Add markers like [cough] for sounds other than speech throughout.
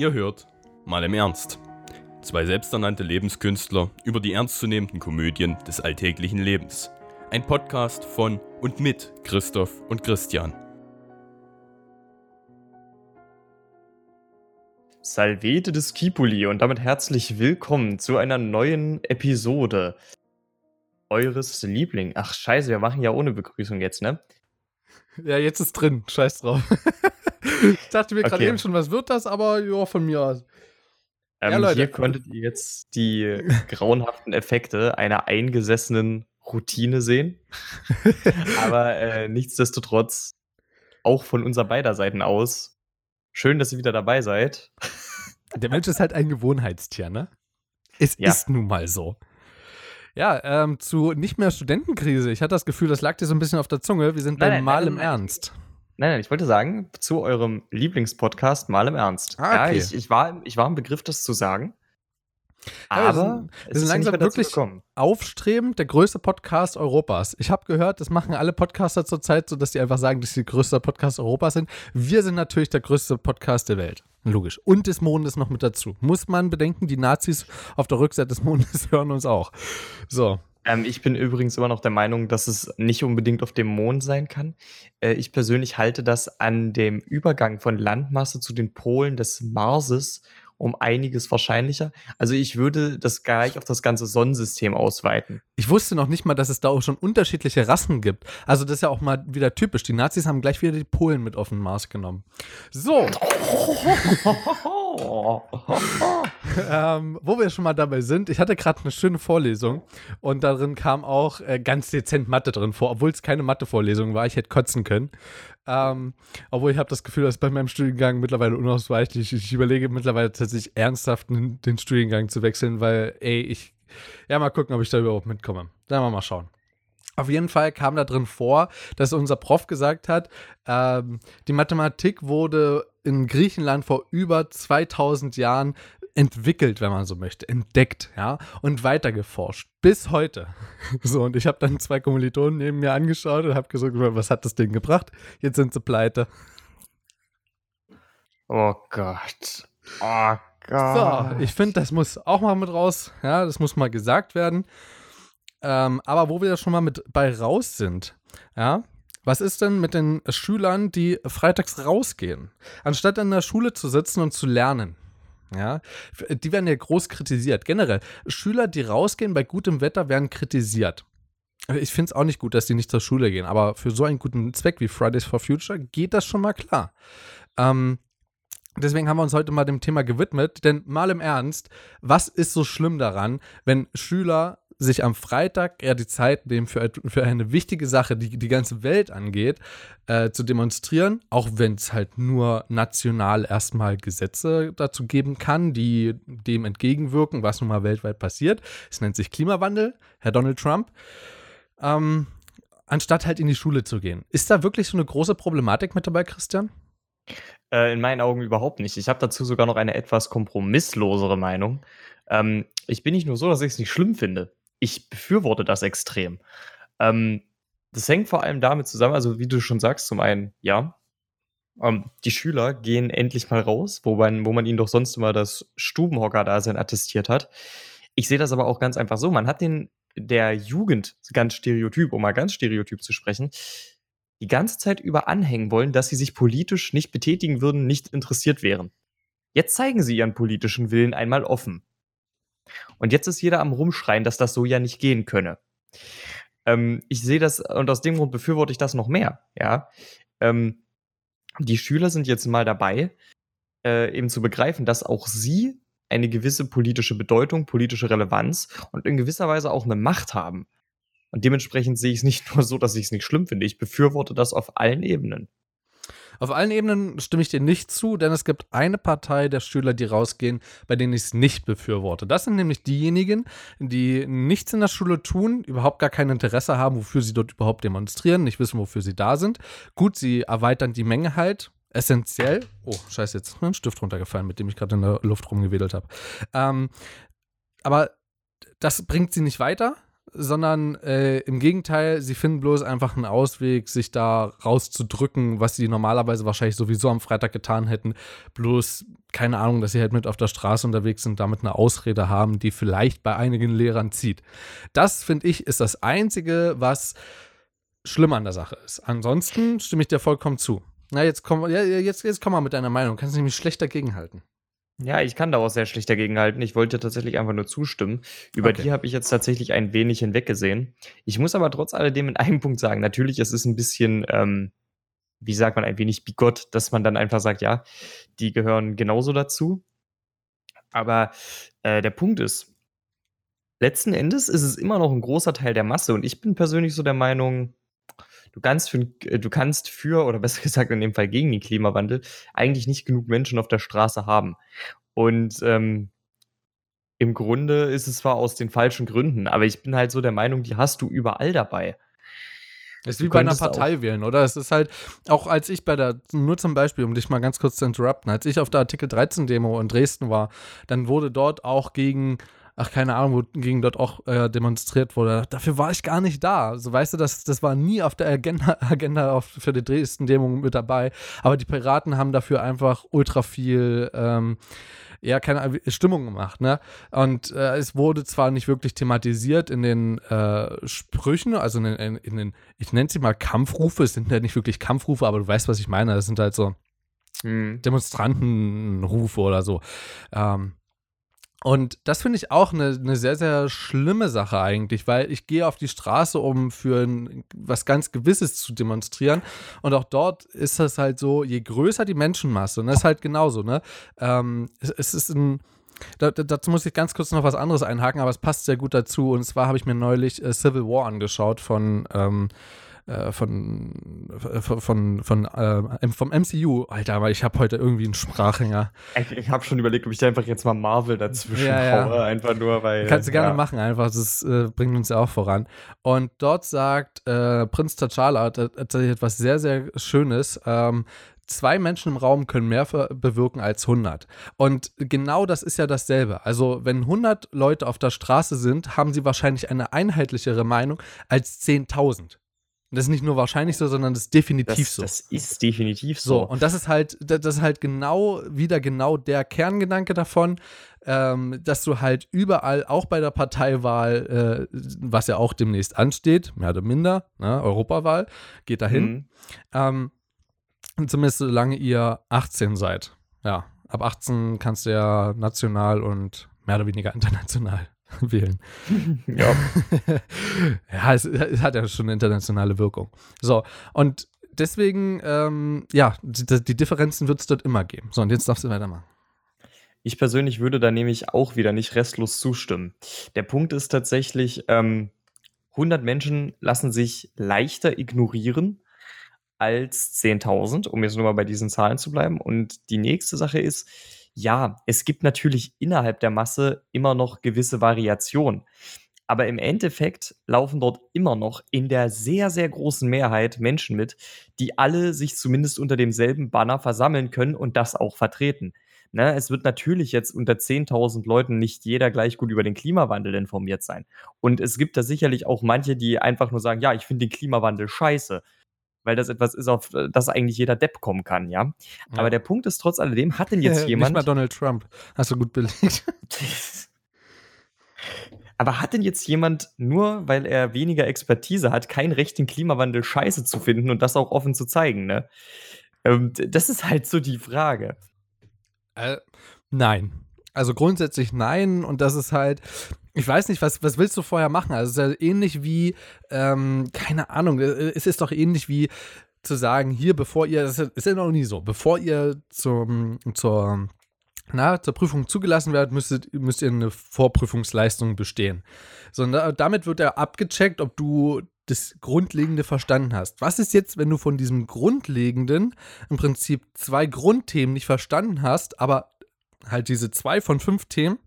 Ihr hört mal im Ernst. Zwei selbsternannte Lebenskünstler über die ernstzunehmenden Komödien des alltäglichen Lebens. Ein Podcast von und mit Christoph und Christian. Salvete des Kipuli und damit herzlich willkommen zu einer neuen Episode eures Liebling. Ach scheiße, wir machen ja ohne Begrüßung jetzt, ne? Ja, jetzt ist drin. Scheiß drauf. [laughs] ich dachte mir gerade Okay. eben schon, was wird das, aber ja, von mir aus. Ähm, Ja, Leute. Hier konntet ihr jetzt die [laughs] grauenhaften Effekte einer eingesessenen Routine sehen. [laughs] Aber äh, nichtsdestotrotz, auch von unserer beider Seiten aus, schön, dass ihr wieder dabei seid. Der Mensch ist halt ein Gewohnheitstier, ne? Es Ja. ist nun mal so. Ja, ähm, zu nicht mehr Studentenkrise. Ich hatte das Gefühl, das lag dir so ein bisschen auf der Zunge. Wir sind Nein, beim nein, Mal nein, im. Ernst. Nein, nein, ich wollte sagen, zu eurem Lieblingspodcast mal im Ernst. Ah, Ja, okay. ich, ich, war, ich war im Begriff, das zu sagen. Ja, Aber es wir sind ja langsam wirklich-. Aufstrebend, der größte Podcast Europas. Ich habe gehört, das machen alle Podcaster zurzeit so, dass die einfach sagen, dass sie der größte Podcast Europas sind. Wir sind natürlich der größte Podcast der Welt. Logisch. Und des Mondes noch mit dazu. Muss man bedenken, die Nazis auf der Rückseite des Mondes [laughs] hören uns auch. So. Ähm, ich bin übrigens immer noch der Meinung, dass es nicht unbedingt auf dem Mond sein kann. Äh, ich persönlich halte das an dem Übergang von Landmasse zu den Polen des Marses um einiges wahrscheinlicher. Also ich würde das gleich auf das ganze Sonnensystem ausweiten. Ich wusste noch nicht mal, dass es da auch schon unterschiedliche Rassen gibt. Also das ist ja auch mal wieder typisch. Die Nazis haben gleich wieder die Polen mit auf den Mars genommen. So, [laughs] [laughs] ähm, wo wir schon mal dabei sind, ich hatte gerade eine schöne Vorlesung und darin kam auch äh, ganz dezent Mathe drin vor, obwohl es keine Mathe-Vorlesung war. Ich hätte kotzen können. Ähm, obwohl ich habe das Gefühl, dass bei meinem Studiengang mittlerweile unausweichlich. Ich überlege mittlerweile tatsächlich ernsthaft den den Studiengang zu wechseln, weil, ey, ich, ja, mal gucken, ob ich da überhaupt mitkomme. Dann wir mal schauen. Auf jeden Fall kam da drin vor, dass unser Prof gesagt hat, ähm, die Mathematik wurde in Griechenland vor über 2000 Jahren entwickelt, wenn man so möchte, entdeckt, ja, und weitergeforscht. Bis heute. [laughs] So, und ich habe dann zwei Kommilitonen neben mir angeschaut und habe gesagt, was hat das Ding gebracht? Jetzt sind sie pleite. Oh Gott. Oh So, Gott. ich finde, das muss auch mal mit raus. Ja, das muss mal gesagt werden. Ähm, aber wo wir schon mal mit bei raus sind, ja, was ist denn mit den Schülern, die freitags rausgehen, anstatt in der Schule zu sitzen und zu lernen? Ja, die werden ja groß kritisiert. Generell, Schüler, die rausgehen bei gutem Wetter, werden kritisiert. Ich finde es auch nicht gut, dass die nicht zur Schule gehen, aber für so einen guten Zweck wie Fridays for Future geht das schon mal klar. Ähm, Deswegen haben wir uns heute mal dem Thema gewidmet, denn mal im Ernst, was ist so schlimm daran, wenn Schüler sich am Freitag ja die Zeit nehmen für, für eine wichtige Sache, die die ganze Welt angeht, äh, zu demonstrieren, auch wenn es halt nur national erstmal Gesetze dazu geben kann, die dem entgegenwirken, was nun mal weltweit passiert. Es nennt sich Klimawandel, Herr Donald Trump. Ähm, anstatt halt in die Schule zu gehen. Ist da wirklich so eine große Problematik mit dabei, Christian? Äh, in meinen Augen überhaupt nicht. Ich habe dazu sogar noch eine etwas kompromisslosere Meinung. Ähm, ich bin nicht nur so, dass ich es nicht schlimm finde. Ich befürworte das extrem. Ähm, das hängt vor allem damit zusammen, also wie du schon sagst, zum einen, ja, ähm, die Schüler gehen endlich mal raus, wo man, wo man ihnen doch sonst immer das Stubenhocker-Dasein attestiert hat. Ich sehe das aber auch ganz einfach so. Man hat den der Jugend ganz stereotyp, um mal ganz stereotyp zu sprechen, die ganze Zeit über anhängen wollen, dass sie sich politisch nicht betätigen würden, nicht interessiert wären. Jetzt zeigen sie ihren politischen Willen einmal offen. Und jetzt ist jeder am Rumschreien, dass das so ja nicht gehen könne. Ähm, ich sehe das, und aus dem Grund befürworte ich das noch mehr, ja. Ähm, die Schüler sind jetzt mal dabei, äh, eben zu begreifen, dass auch sie eine gewisse politische Bedeutung, politische Relevanz und in gewisser Weise auch eine Macht haben. Und dementsprechend sehe ich es nicht [laughs] nur so, dass ich es nicht schlimm finde. Ich befürworte das auf allen Ebenen. Auf allen Ebenen stimme ich dir nicht zu, denn es gibt eine Partei der Schüler, die rausgehen, bei denen ich es nicht befürworte. Das sind nämlich diejenigen, die nichts in der Schule tun, überhaupt gar kein Interesse haben, wofür sie dort überhaupt demonstrieren, nicht wissen, wofür sie da sind. Gut, sie erweitern die Menge halt, essentiell. Oh, scheiße, jetzt ist mir ein Stift runtergefallen, mit dem ich gerade in der Luft rumgewedelt habe. Ähm, aber das bringt sie nicht weiter. Sondern äh, im Gegenteil, sie finden bloß einfach einen Ausweg, sich da rauszudrücken, was sie normalerweise wahrscheinlich sowieso am Freitag getan hätten. Bloß, keine Ahnung, dass sie halt mit auf der Straße unterwegs sind, damit eine Ausrede haben, die vielleicht bei einigen Lehrern zieht. Das, finde ich, ist das Einzige, was schlimm an der Sache ist. Ansonsten stimme ich dir vollkommen zu. Na, jetzt komm, ja, jetzt, jetzt komm mal mit deiner Meinung. Kannst du nämlich schlecht dagegenhalten. Ja, ich kann da auch sehr schlecht dagegenhalten. Ich wollte tatsächlich einfach nur zustimmen. Über Okay. die habe ich jetzt tatsächlich ein wenig hinweggesehen. Ich muss aber trotz alledem in einem [laughs] Punkt sagen, natürlich, es ist ein bisschen, ähm, wie sagt man, ein wenig bigott, dass man dann einfach sagt, ja, die gehören genauso dazu. Aber äh, der Punkt ist, letzten Endes ist es immer noch ein großer Teil der Masse und ich bin persönlich so der Meinung, du kannst für, äh, du kannst für oder besser [laughs] gesagt in dem Fall gegen den Klimawandel eigentlich nicht genug Menschen auf der Straße haben. Und ähm, im Grunde ist es zwar aus den falschen Gründen, aber ich bin halt so der Meinung, die hast du überall dabei. Das ist wie bei einer könntest auch- Partei wählen, oder? Es ist halt, auch als ich bei der, nur zum Beispiel, um dich mal ganz kurz zu interrupten, als ich auf der Artikel 13 Demo in Dresden war, dann wurde dort auch gegen, ach keine Ahnung, wo gegen dort auch äh, demonstriert wurde. Dafür war ich gar nicht da. So weißt du, das, das war nie auf der Agenda, [laughs] Agenda auf, für die Dresden-Demo mit dabei. Aber die Piraten haben dafür einfach ultra viel ähm, ja, keine Ahnung, Stimmung gemacht, ne? Und äh, es wurde zwar nicht wirklich thematisiert in den äh, Sprüchen, also in den, in, in den ich nenne sie mal Kampfrufe, es sind ja nicht wirklich Kampfrufe, aber du weißt, was ich meine, das sind halt so Hm. Demonstrantenrufe oder so. Ähm, und das finde ich auch eine, eine sehr, sehr schlimme Sache eigentlich, weil ich gehe auf die Straße, um für ein, was ganz Gewisses zu demonstrieren. Und auch dort ist das halt so, je größer die Menschenmasse, und das ist halt genauso, ne? Ähm, es, es ist ein. Da, da, dazu muss ich ganz kurz noch was anderes einhaken, aber es passt sehr gut dazu. Und zwar habe ich mir neulich äh, Civil War angeschaut von, ähm, äh, von, von, von, von äh, vom MCU. Alter, aber ich habe heute irgendwie einen Sprachhänger. Ich, ich habe schon überlegt, ob ich da einfach jetzt mal Marvel dazwischen Ja, ja. haue, einfach nur, weil. Kannst du gerne ja. machen, einfach. Das äh, bringt uns ja auch voran. Und dort sagt äh, Prinz T'Challa tatsächlich etwas sehr, sehr Schönes. Ähm, zwei Menschen im Raum können mehr bewirken als 100. Und genau das ist ja dasselbe. Also, wenn 100 Leute auf der Straße sind, haben sie wahrscheinlich eine einheitlichere Meinung als 10.000. Das ist nicht nur wahrscheinlich so, sondern das ist definitiv Das, so. das ist definitiv So, so. und das ist halt, da- das ist halt genau, wieder genau der Kerngedanke davon, ähm, dass du halt überall, auch bei der Parteiwahl, äh, was ja auch demnächst ansteht, mehr oder minder, ne, Europawahl, geht dahin, Mhm. ähm, zumindest solange ihr 18 seid. Ja, ab 18 kannst du ja national und mehr oder weniger international [laughs] wählen. Ja. [laughs] ja, es, es hat ja schon eine internationale Wirkung. So, und deswegen, ähm, ja, die, die Differenzen wird es dort immer geben. So, und jetzt darfst du weitermachen. Ich persönlich würde da nämlich auch wieder nicht restlos zustimmen. Der Punkt ist tatsächlich, ähm, 100 Menschen lassen sich leichter ignorieren als 10.000, um jetzt nur mal bei diesen Zahlen zu bleiben. Und die nächste Sache ist, ja, es gibt natürlich innerhalb der Masse immer noch gewisse Variationen. Aber im Endeffekt laufen dort immer noch in der sehr, sehr großen Mehrheit Menschen mit, die alle sich zumindest unter demselben Banner versammeln können und das auch vertreten. Ne, es wird natürlich jetzt unter 10.000 Leuten nicht jeder gleich gut über den Klimawandel informiert sein. Und es gibt da sicherlich auch manche, die einfach nur sagen, ja, ich finde den Klimawandel scheiße. Weil das etwas ist, auf das eigentlich jeder Depp kommen kann, ja. Aber Ja. der Punkt ist trotz alledem, hat denn jetzt [laughs] Nicht jemand. mal Donald Trump. Hast du gut belegt. [laughs] Aber hat denn jetzt jemand, nur weil er weniger Expertise hat, kein Recht, den Klimawandel scheiße zu finden und das auch offen zu zeigen, ne? Ähm, das ist halt so die Frage. Äh, nein. Also grundsätzlich nein. Und das ist halt, ich weiß nicht, was, was willst du vorher machen? Also es ist ja ähnlich wie, ähm, keine Ahnung, äh, es ist doch ähnlich wie zu sagen, hier, bevor ihr, das ist ja noch nie so, bevor ihr zum, zur, na, zur Prüfung zugelassen werdet, müsstet, müsst ihr eine Vorprüfungsleistung bestehen. So, damit wird ja abgecheckt, ob du das Grundlegende verstanden hast. Was ist jetzt, wenn du von diesem Grundlegenden im Prinzip zwei Grundthemen nicht verstanden hast, aber halt diese zwei von fünf Themen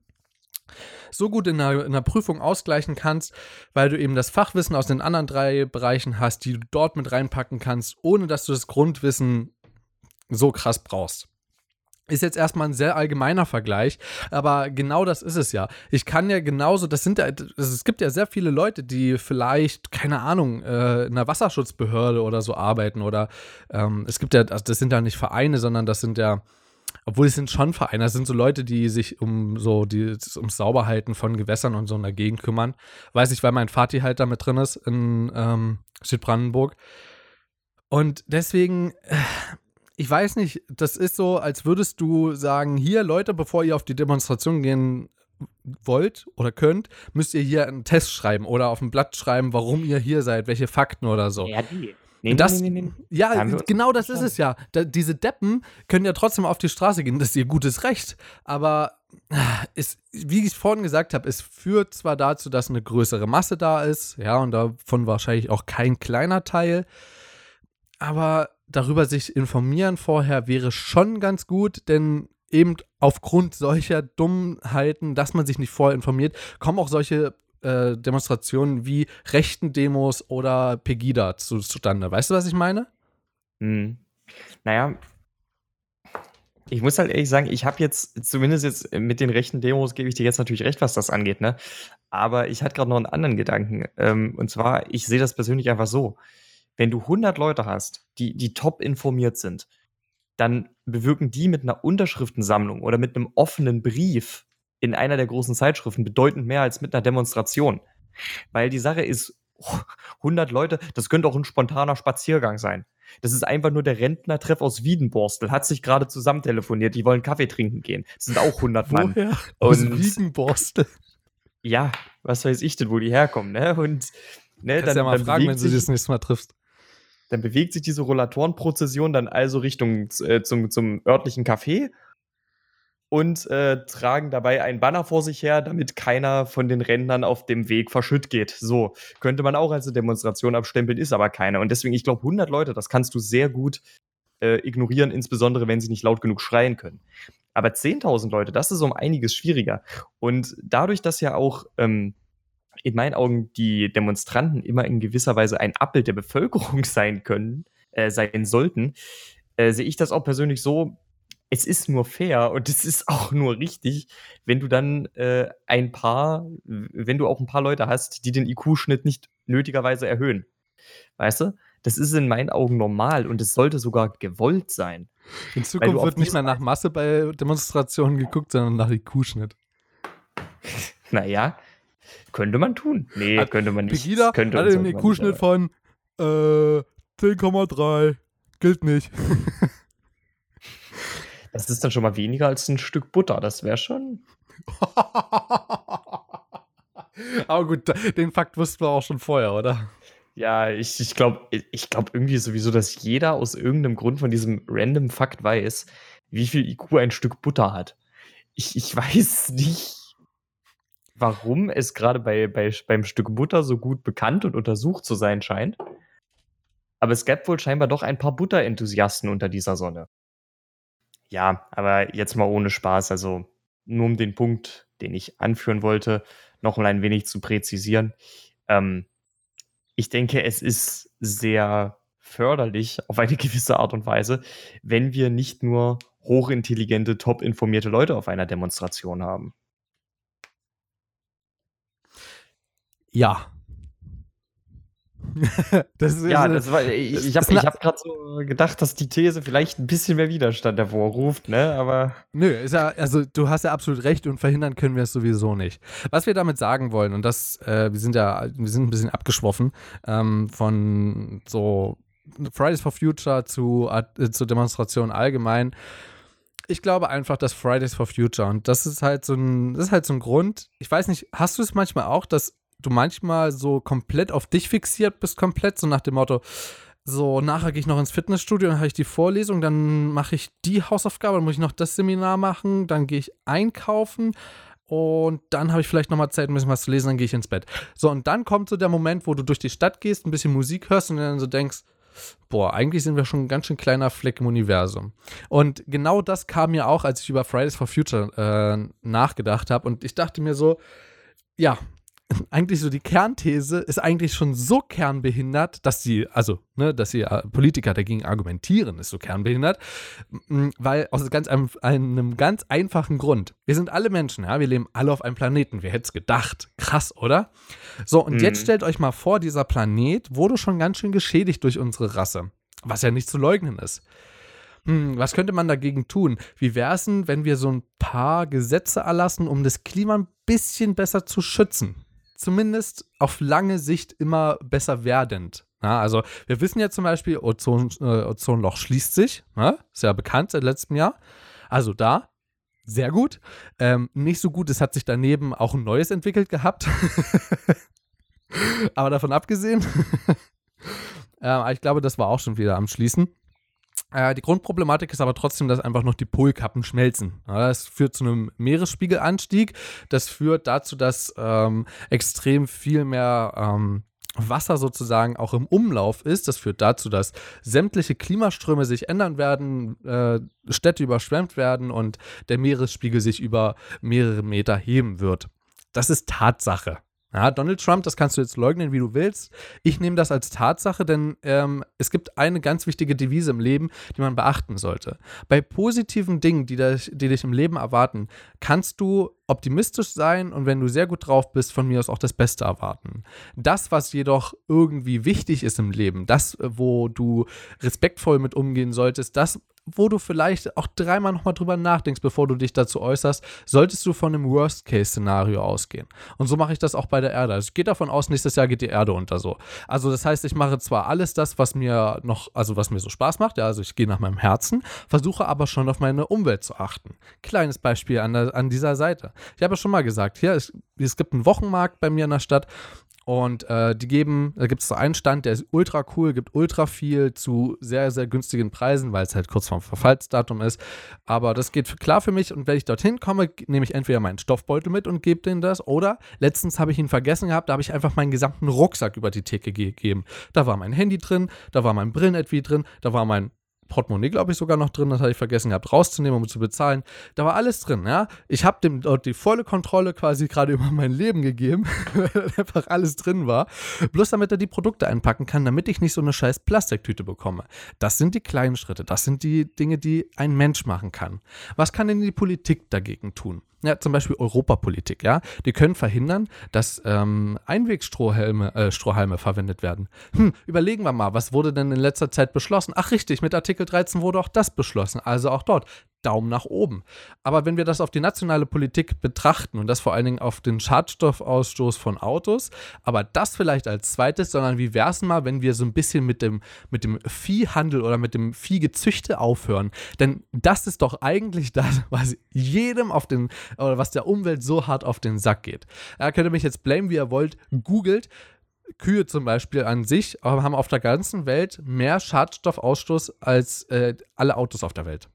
so gut in der, in der Prüfung ausgleichen kannst, weil du eben das Fachwissen aus den anderen drei Bereichen hast, die du dort mit reinpacken kannst, ohne dass du das Grundwissen so krass brauchst. ist jetzt erstmal ein sehr allgemeiner Vergleich, aber genau das ist es ja. Ich kann ja genauso, das sind ja, es gibt ja sehr viele Leute, die vielleicht, keine Ahnung, äh, in einer Wasserschutzbehörde oder so arbeiten oder ähm, es gibt ja, also das sind ja nicht Vereine, sondern das sind ja, obwohl es sind schon Vereine, das sind so Leute, die sich um so die ums Sauberhalten von Gewässern und so in der Gegend kümmern. Weiß ich, weil mein Vati halt da mit drin ist in ähm, Südbrandenburg. Und deswegen, äh, ich weiß nicht, das ist so, als würdest du sagen, hier Leute, bevor ihr auf die Demonstration gehen wollt oder könnt, müsst ihr hier einen Test schreiben oder auf ein Blatt schreiben, warum ihr hier seid, welche Fakten oder so. Ja, die. Nee, das, nee, nee, nee. Ja, genau das ist es ja. Da, diese Deppen können ja trotzdem auf die Straße gehen, das ist ihr gutes Recht. Aber es, wie ich vorhin gesagt habe, es führt zwar dazu, dass eine größere Masse da ist, ja, und davon wahrscheinlich auch kein kleiner Teil, aber darüber sich informieren vorher wäre schon ganz gut, denn eben aufgrund solcher Dummheiten, dass man sich nicht vorher informiert, kommen auch solche äh, Demonstrationen wie rechten Demos oder Pegida zu, zustande. Weißt du, was ich meine? Hm. Naja, ich muss halt ehrlich sagen, ich habe jetzt, zumindest jetzt mit den rechten Demos, gebe ich dir jetzt natürlich recht, was das angeht, ne? Aber ich hatte gerade noch einen anderen Gedanken. Ähm, und zwar, ich sehe das persönlich einfach so wenn du 100 Leute hast, die, die top informiert sind, dann bewirken die mit einer Unterschriftensammlung oder mit einem offenen Brief in einer der großen Zeitschriften bedeutend mehr als mit einer Demonstration. Weil die Sache ist, 100 Leute, das könnte auch ein spontaner Spaziergang sein. Das ist einfach nur der Rentnertreff aus Wiedenborstel, hat sich gerade zusammen telefoniert, die wollen Kaffee trinken gehen. Das sind auch 100 Mann. Woher? Aus Wiedenborstel? Ja, was weiß ich denn, wo die herkommen, ne? Und ne, Kannst dann, ja mal fragen, wenn du sie das nächste Mal triffst. Dann bewegt sich diese Rollatorenprozession dann also Richtung äh, zum, zum örtlichen Café und äh, tragen dabei einen Banner vor sich her, damit keiner von den Rentnern auf dem Weg verschütt geht. So könnte man auch als eine Demonstration abstempeln, ist aber keine. Und deswegen, ich glaube, 100 Leute, das kannst du sehr gut äh, ignorieren, insbesondere wenn sie nicht laut genug schreien können. Aber 10.000 Leute, das ist um einiges schwieriger. Und dadurch, dass ja auch ähm, in meinen Augen die Demonstranten immer in gewisser Weise ein Abbild der Bevölkerung [laughs] sein können, äh, sein sollten, äh, sehe ich das auch persönlich so, es ist nur fair und es ist auch nur richtig, wenn du dann äh, ein paar, wenn du auch ein paar Leute hast, die den IQ-Schnitt nicht nötigerweise erhöhen. Weißt du? Das ist in meinen Augen normal und es sollte sogar gewollt sein. In Zukunft wird nicht mehr nach Masse bei Demonstrationen geguckt, sondern nach IQ-Schnitt. [laughs] Naja, könnte man tun. Nee, Hat könnte man nicht. Pegida könnte hatte einen IQ-Schnitt von äh, 10,3. Gilt nicht. [laughs] das ist dann schon mal weniger als ein Stück Butter. Das wäre schon. [laughs] Aber gut, den Fakt wussten wir auch schon vorher, oder? Ja, ich, ich glaube ich glaub irgendwie sowieso, dass jeder aus irgendeinem Grund von diesem random Fakt weiß, wie viel IQ ein Stück Butter hat. Ich, ich weiß nicht, warum es gerade bei, bei, beim Stück Butter so gut bekannt und untersucht zu sein scheint. Aber es gab wohl scheinbar doch ein paar Butterenthusiasten unter dieser Sonne. Ja, aber jetzt mal ohne Spaß, also nur um den Punkt, den ich anführen wollte, noch ein wenig zu präzisieren. Ähm, ich denke, es ist sehr förderlich auf eine [laughs] gewisse Art und Weise, wenn wir nicht nur hochintelligente, top informierte Leute auf einer Demonstration haben. Ja. [laughs] das ist, ja, das war, ich, ich habe hab gerade so gedacht, dass die These vielleicht ein bisschen mehr Widerstand hervorruft, ne? Aber. Nö, ist ja, also du hast ja absolut recht und verhindern können wir es sowieso nicht. Was wir damit sagen wollen, und das, äh, wir sind ja, wir sind ein bisschen abgeschwoffen ähm, von so Fridays for Future zu, äh, zu Demonstrationen allgemein ich glaube einfach, dass Fridays for Future und das ist halt so ein, das ist halt so ein Grund. Ich weiß nicht, hast du es manchmal auch, dass du manchmal so komplett auf dich fixiert bist, komplett, so nach dem Motto, so, nachher gehe ich noch ins Fitnessstudio, dann habe ich die Vorlesung, dann mache ich die Hausaufgabe, dann muss ich noch das Seminar machen, dann gehe ich einkaufen und dann habe ich vielleicht nochmal Zeit, ein bisschen was zu lesen, dann gehe ich ins Bett. So, und dann kommt so der Moment, wo du durch die Stadt gehst, ein bisschen Musik hörst und dann so denkst, boah, eigentlich sind wir schon ein ganz schön kleiner Fleck im Universum. Und genau das kam mir auch, als ich über Fridays for Future äh, nachgedacht habe und ich dachte mir so, ja, eigentlich so die Kernthese ist eigentlich schon so kernbehindert, dass sie, also, ne, dass sie äh, Politiker dagegen argumentieren, ist so kernbehindert, weil aus ganz einem, einem ganz einfachen Grund. Wir sind alle Menschen, ja, wir leben alle auf einem Planeten. Wer hätte es gedacht? Krass, oder? So, und mhm. jetzt stellt euch mal vor, dieser Planet wurde schon ganz schön geschädigt durch unsere Rasse, was ja nicht zu leugnen ist. Hm, was könnte man dagegen tun? Wie wäre es denn, wenn wir so ein paar Gesetze erlassen, um das Klima ein bisschen besser zu schützen? Zumindest auf lange Sicht immer besser werdend. Ja, also wir wissen ja zum Beispiel, Ozon, äh, Ozonloch schließt sich. Ja, ist ja bekannt seit letztem Jahr. Also da, sehr gut. Ähm, nicht so gut, es hat sich daneben auch ein neues entwickelt gehabt. [laughs] Aber davon abgesehen, [laughs] äh, ich glaube, das war auch schon wieder am Schließen. Äh, die Grundproblematik ist aber trotzdem, dass einfach noch die Polkappen schmelzen. Das führt zu einem Meeresspiegelanstieg. Das führt dazu, dass ähm, extrem viel mehr ähm, Wasser sozusagen auch im Umlauf ist. Das führt dazu, dass sämtliche Klimaströme sich ändern werden, äh, Städte überschwemmt werden und der Meeresspiegel sich über mehrere Meter heben wird. Das ist Tatsache. Ja, Donald Trump, das kannst du jetzt leugnen, wie du willst. Ich nehme das als Tatsache, denn ähm, es gibt eine ganz wichtige Devise im Leben, die man beachten sollte. Bei positiven Dingen, die, das, die dich im Leben erwarten, kannst du optimistisch sein und wenn du sehr gut drauf bist, von mir aus auch das Beste erwarten. Das, was jedoch irgendwie wichtig ist im Leben, das, wo du respektvoll mit umgehen solltest, das, wo du vielleicht auch dreimal nochmal drüber nachdenkst, bevor du dich dazu äußerst, solltest du von einem Worst-Case-Szenario ausgehen. Und so mache ich das auch bei der Erde. Also ich gehe davon aus, nächstes Jahr geht die Erde unter so. Also das heißt, ich mache zwar alles das, was mir noch, also was mir so Spaß macht, ja, also ich gehe nach meinem Herzen, versuche aber schon auf meine Umwelt zu achten. Kleines Beispiel an, der, an dieser Seite. Ich habe ja schon mal gesagt, hier, es, es gibt einen Wochenmarkt bei mir in der Stadt und äh, die geben, da gibt es so einen Stand, der ist ultra cool, gibt ultra viel zu sehr, sehr günstigen Preisen, weil es halt kurz vorm Verfallsdatum ist. Aber das geht klar für mich und wenn ich dorthin komme, nehme ich entweder meinen Stoffbeutel mit und gebe denen das oder letztens habe ich ihn vergessen gehabt, da habe ich einfach meinen gesamten Rucksack über die Theke gegeben. Da war mein Handy drin, da war mein Brillenetui drin, da war mein Portemonnaie, glaube ich, sogar noch drin. Das hatte ich vergessen gehabt, rauszunehmen, um zu bezahlen. Da war alles drin, ja. Ich habe dem dort die volle Kontrolle quasi gerade über mein Leben gegeben, [laughs] weil einfach alles drin war. Bloß damit er die Produkte einpacken kann, damit ich nicht so eine scheiß Plastiktüte bekomme. Das sind die kleinen Schritte. Das sind die Dinge, die ein Mensch machen kann. Was kann denn die Politik dagegen tun? Ja, zum Beispiel Europapolitik, ja, die können verhindern, dass ähm, Einwegstrohhalme äh, Strohhalme verwendet werden. Hm, überlegen wir mal, was wurde denn in letzter Zeit beschlossen? Ach richtig, mit Artikel 13 wurde auch das beschlossen, also auch dort. Daumen nach oben. Aber wenn wir das auf die nationale Politik betrachten und das vor allen Dingen auf den Schadstoffausstoß von Autos, aber das vielleicht als zweites, sondern wie wäre es mal, wenn wir so ein bisschen mit dem, mit dem Viehhandel oder mit dem Viehgezüchte aufhören? Denn das ist doch eigentlich das, was jedem auf den, oder was der Umwelt so hart auf den Sack geht. Er könnte mich jetzt blamen, wie er wollt, googelt. Kühe zum Beispiel an sich haben auf der ganzen Welt mehr Schadstoffausstoß als äh, alle Autos auf der Welt.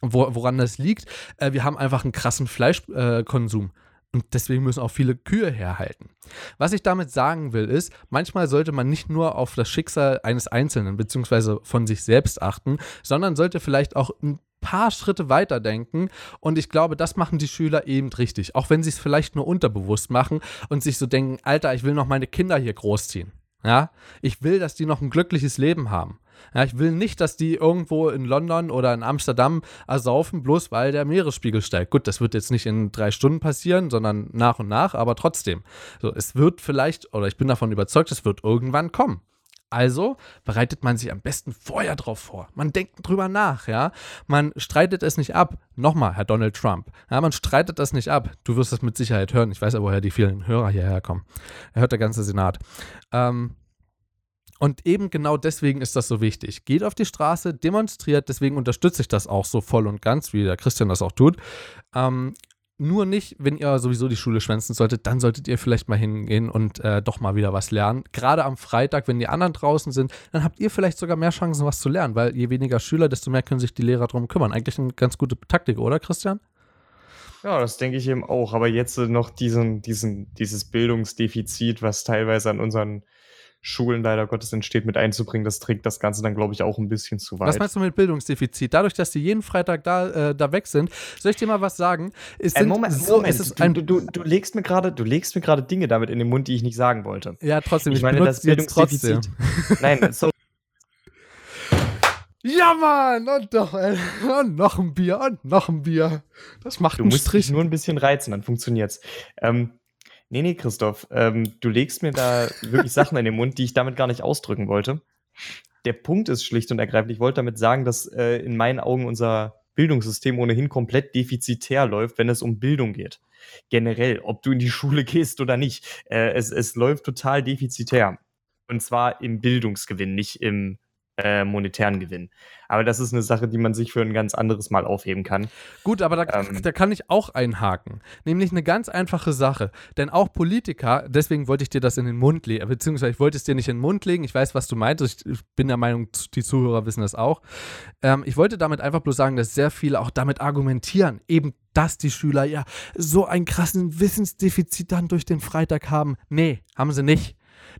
Wo, woran das liegt, äh, wir haben einfach einen krassen Fleischkonsum. Äh, und deswegen müssen auch viele Kühe herhalten. Was ich damit sagen will, ist, manchmal sollte man nicht nur auf das Schicksal eines Einzelnen bzw. von sich selbst achten, sondern sollte vielleicht auch ein paar Schritte weiter denken. Und ich glaube, das machen die Schüler eben richtig. Auch wenn sie es vielleicht nur unterbewusst machen und sich so denken, Alter, ich will noch meine Kinder hier großziehen. Ja, ich will, dass die noch ein glückliches Leben haben. Ja, ich will nicht, dass die irgendwo in London oder in Amsterdam ersaufen, bloß weil der Meeresspiegel steigt. Gut, das wird jetzt nicht in drei Stunden passieren, sondern nach und nach, aber trotzdem. So, es wird vielleicht, oder ich bin davon überzeugt, es wird irgendwann kommen. Also bereitet man sich am besten vorher drauf vor. Man denkt drüber nach, ja. Man streitet es nicht ab. Nochmal, Herr Donald Trump. Ja, man streitet das nicht ab. Du wirst das mit Sicherheit hören. Ich weiß ja, woher die vielen Hörer hierher kommen. Er hört der ganze Senat. Ähm, und eben genau deswegen ist das so wichtig. Geht auf die Straße, demonstriert, deswegen unterstütze ich das auch so voll und ganz, wie der Christian das auch tut. Ähm, nur nicht, wenn ihr sowieso die Schule schwänzen solltet, dann solltet ihr vielleicht mal hingehen und äh, doch mal wieder was lernen. Gerade am Freitag, wenn die anderen draußen sind, dann habt ihr vielleicht sogar mehr Chancen, was zu lernen, weil je weniger Schüler, desto mehr können sich die Lehrer darum kümmern. Eigentlich eine ganz gute Taktik, oder Christian? Ja, das denke ich eben auch. Aber jetzt noch diesen, diesen, dieses Bildungsdefizit, was teilweise an unseren Schulen leider Gottes entsteht, mit einzubringen. Das trägt das Ganze dann, glaube ich, auch ein bisschen zu weit. Was meinst du mit Bildungsdefizit? Dadurch, dass die jeden Freitag da, äh, da weg sind, soll ich dir mal was sagen? Es äh, Moment, so, Moment. Es du, du, du, legst mir gerade, du legst mir gerade Dinge damit in den Mund, die ich nicht sagen wollte. Ja, trotzdem. Ich, ich meine, das Bildungsdefizit. Nein, so. [laughs] Ja, Mann! Und, doch, ey. und noch ein Bier und noch ein Bier. Das macht du einen musst Strich. nur ein bisschen reizen, dann funktioniert's. Ähm, Nee, nee, Christoph, ähm, du legst mir da wirklich Sachen in den Mund, die ich damit gar nicht ausdrücken wollte. Der Punkt ist schlicht und ergreifend, ich wollte damit sagen, dass äh, in meinen Augen unser Bildungssystem ohnehin komplett defizitär läuft, wenn es um Bildung geht. Generell, ob du in die [laughs] Schule gehst oder nicht. Äh, es, es läuft total defizitär. Und zwar im Bildungsgewinn, nicht im äh, monetären Gewinn. Aber das ist eine Sache, die man sich für ein ganz anderes Mal aufheben kann. Gut, aber da, ähm, da kann ich auch einhaken. Nämlich eine ganz einfache Sache. Denn auch Politiker, deswegen wollte ich dir das in den Mund legen, beziehungsweise ich wollte es dir nicht in den Mund legen. Ich weiß, was du meintest. Ich, bin der Meinung, die Zuhörer wissen das auch. Ähm, ich wollte damit einfach bloß sagen, dass sehr viele auch damit argumentieren, eben dass die Schüler ja so einen krassen Wissensdefizit dann durch den Freitag haben. Nee, haben sie nicht.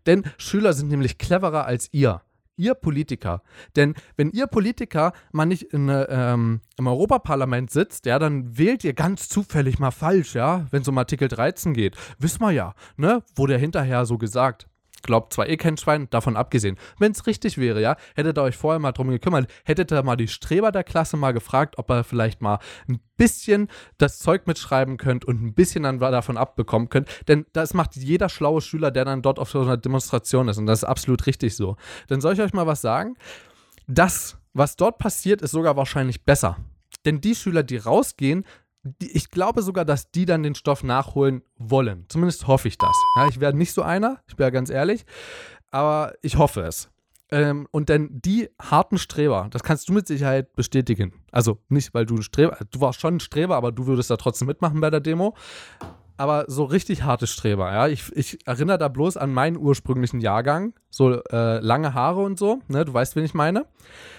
Denn Schüler sind nämlich cleverer als ihr ihr Politiker. Denn wenn ihr Politiker mal nicht in, ähm, im Europaparlament sitzt, ja, dann wählt ihr ganz zufällig mal falsch, ja, wenn es um Artikel 13 geht. Wissen wir ja, ne? Wurde hinterher so gesagt glaubt zwar eh kein Schwein, davon abgesehen. Wenn es richtig wäre, ja, hättet ihr euch vorher mal drum gekümmert, hättet ihr mal die Streber der Klasse mal gefragt, ob ihr vielleicht mal ein bisschen das Zeug mitschreiben könnt und ein bisschen dann davon abbekommen könnt. Denn das macht jeder schlaue Schüler, der dann dort auf so einer Demonstration ist. Und das ist absolut richtig so. Dann soll ich euch mal was sagen. Das, was dort passiert, ist sogar wahrscheinlich besser. Denn die Schüler, die rausgehen, ich glaube sogar, dass die dann den Stoff nachholen wollen. Zumindest hoffe ich das. Ja, ich werde nicht so einer, ich bin ja ganz ehrlich, aber ich hoffe es. Ähm, und denn die harten Streber, das kannst du mit Sicherheit bestätigen. Also nicht, weil du ein Streber, du warst schon ein Streber, aber du würdest da trotzdem mitmachen bei der Demo. Aber so richtig harte Streber, ja. Ich, ich erinnere da bloß an meinen ursprünglichen Jahrgang, so äh, lange Haare und so, ne? Du weißt, wen ich meine.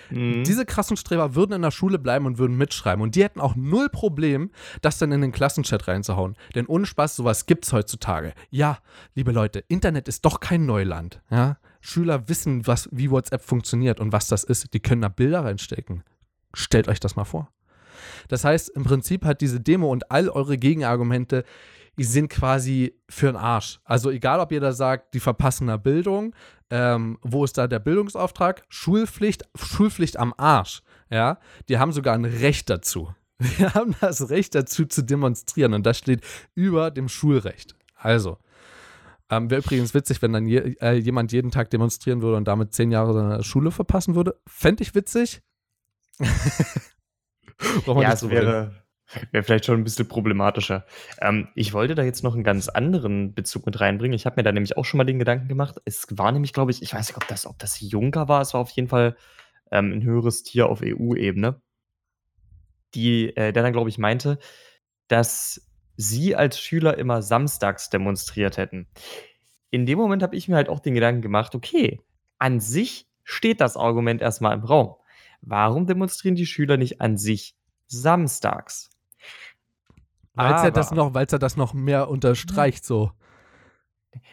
Mhm. Diese krassen Streber würden in der Schule bleiben und würden mitschreiben. Und die hätten auch null Problem, das dann in den Klassenchat reinzuhauen. Denn ohne Spaß, sowas gibt's heutzutage. Ja, liebe Leute, Internet ist doch kein Neuland. Ja? Schüler wissen, was, wie WhatsApp funktioniert und was das ist. Die können da Bilder reinstecken. Stellt euch das mal vor. Das heißt, im Prinzip hat diese Demo und all eure Gegenargumente sind quasi für den Arsch. Also egal, ob ihr da sagt, die verpassen der Bildung, ähm, wo ist da der Bildungsauftrag? Schulpflicht, Schulpflicht am Arsch. Ja, die haben sogar ein Recht dazu. [laughs] Wir haben das Recht dazu zu demonstrieren und das steht über dem Schulrecht. Also, ähm, wäre übrigens witzig, wenn dann je, äh, jemand jeden Tag demonstrieren würde und damit zehn Jahre seiner Schule verpassen würde. Fände ich witzig. [laughs] ja, es wäre, Wäre vielleicht schon ein bisschen problematischer. Ähm, ich wollte da jetzt noch einen ganz anderen Bezug mit reinbringen. Ich habe mir da nämlich auch schon mal den Gedanken gemacht. Es war nämlich, glaube ich, ich weiß nicht, ob das, ob das Juncker war. Es war auf jeden Fall ähm, ein höheres Tier auf EU-Ebene, äh, der dann, glaube ich, meinte, dass sie als Schüler immer samstags demonstriert hätten. In dem Moment habe ich mir halt auch den Gedanken gemacht, okay, an sich steht das Argument erstmal im Raum. Warum demonstrieren die Schüler nicht an sich samstags? Weil es ja das noch, weil ja das noch mehr unterstreicht, so.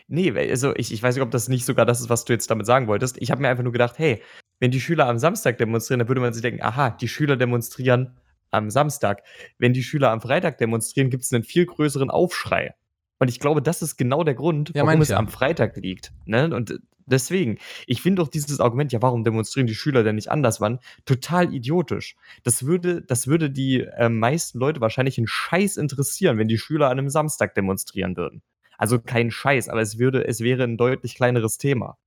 Nee, also ich, ich weiß nicht, ob das nicht sogar das ist, was du jetzt damit sagen wolltest. Ich habe mir einfach nur gedacht, hey, wenn die Schüler am Samstag demonstrieren, dann würde man sich denken, aha, die Schüler demonstrieren am Samstag. Wenn die Schüler am Freitag demonstrieren, gibt es einen viel größeren Aufschrei. Und ich glaube, das ist genau der Grund, warum es ja. am Freitag liegt. Ne? Und deswegen, ich finde auch dieses Argument, ja, warum demonstrieren die Schüler denn nicht anders wann, total idiotisch. Das würde, das würde die äh, meisten Leute wahrscheinlich einen Scheiß interessieren, wenn die Schüler an einem Samstag demonstrieren würden. Also kein Scheiß, aber es würde, es wäre ein deutlich kleineres Thema.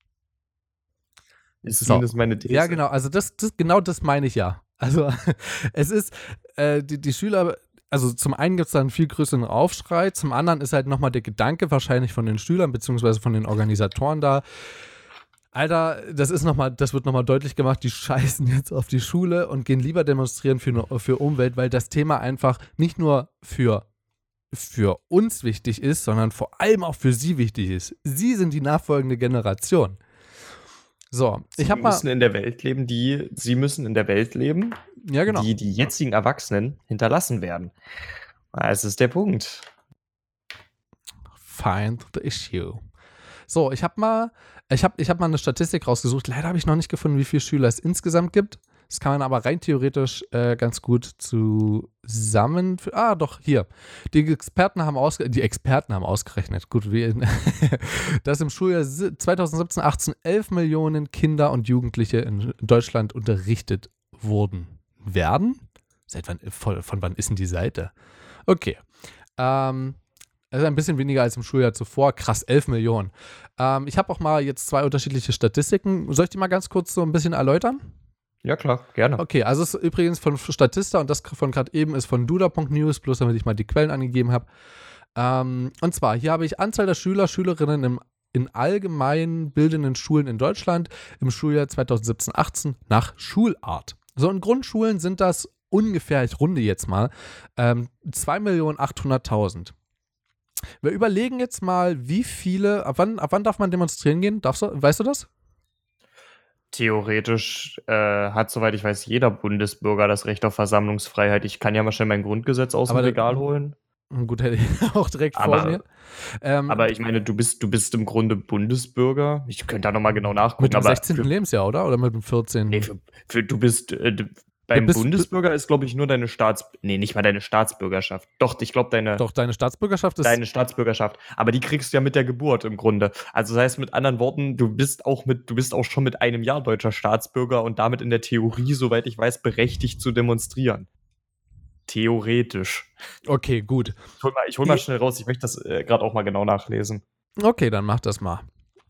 Ist so. zumindest meine These. Ja, genau, also das, das, genau das meine ich ja. Also [laughs] es ist, äh, die, die Schüler also zum einen gibt es da einen viel größeren Aufschrei, zum anderen ist halt nochmal der Gedanke wahrscheinlich von den Schülern beziehungsweise von den Organisatoren da, Alter, das ist noch mal, das wird nochmal deutlich gemacht, die scheißen jetzt auf die Schule und gehen lieber demonstrieren für, für Umwelt, weil das Thema einfach nicht nur für, für uns wichtig ist, sondern vor allem auch für sie wichtig ist. Sie sind die nachfolgende Generation. So, ich habe mal. Sie müssen in der Welt leben, die, sie müssen in der Welt leben, ja, genau. die die jetzigen Erwachsenen hinterlassen werden. Das ist der Punkt. Find the issue. So, ich habe mal, ich habe ich hab mal eine Statistik rausgesucht. Leider habe ich noch nicht gefunden, wie viele Schüler es insgesamt gibt. Das kann man aber rein theoretisch äh, ganz gut zusammen. Ah, doch, hier. Die Experten haben, ausge die Experten haben ausgerechnet, gut, wie, [laughs] dass im Schuljahr 2017, 18 11 Millionen Kinder und Jugendliche in Deutschland unterrichtet wurden. Werden? Seit wann, von, von wann ist denn die Seite? Okay. Ähm, also ein bisschen weniger als im Schuljahr zuvor. Krass, 11 Millionen. Ähm, ich habe auch mal jetzt zwei unterschiedliche Statistiken. Soll ich die mal ganz kurz so ein bisschen erläutern? Ja, klar, gerne. Okay, also es ist übrigens von Statista und das von gerade eben ist von duda.news, bloß damit ich mal die Quellen angegeben habe. Ähm, und zwar, hier habe ich Anzahl der Schüler, Schülerinnen im, in allgemein bildenden Schulen in Deutschland im Schuljahr 2017-18 nach Schulart. So in Grundschulen sind das ungefähr, ich runde jetzt mal, ähm, 2.800.000. Wir überlegen jetzt mal, wie viele, ab wann, ab wann darf man demonstrieren gehen? Darfst du, weißt du das? Theoretisch äh, hat, soweit ich weiß, jeder Bundesbürger das Recht auf Versammlungsfreiheit. Ich kann ja mal schnell mein Grundgesetz aus Aber dem Regal holen. Gut, hätte ich [laughs] auch direkt Aber- vor mir. Ähm, Aber ich meine, du bist, du bist im Grunde Bundesbürger. Ich könnte da nochmal genau nachgucken. mit dem aber 16. Für, Lebensjahr, oder? Oder mit dem 14. nee, für, für, du bist, äh, beim bist- Bundesbürger ist, glaube ich, nur deine Staats... Nee, nicht mal deine Staatsbürgerschaft. Doch, ich glaube, deine... Doch, deine Staatsbürgerschaft ist. deine Staatsbürgerschaft. Aber die kriegst du ja mit der Geburt im Grunde. Also das heißt mit anderen Worten, du bist auch mit, du bist auch schon mit einem Jahr deutscher Staatsbürger und damit in der Theorie, soweit ich weiß, berechtigt zu demonstrieren. Theoretisch. okay, gut. Ich hol mal, ich hol mal schnell raus, ich möchte das äh, gerade auch mal genau nachlesen. Okay, dann mach das mal.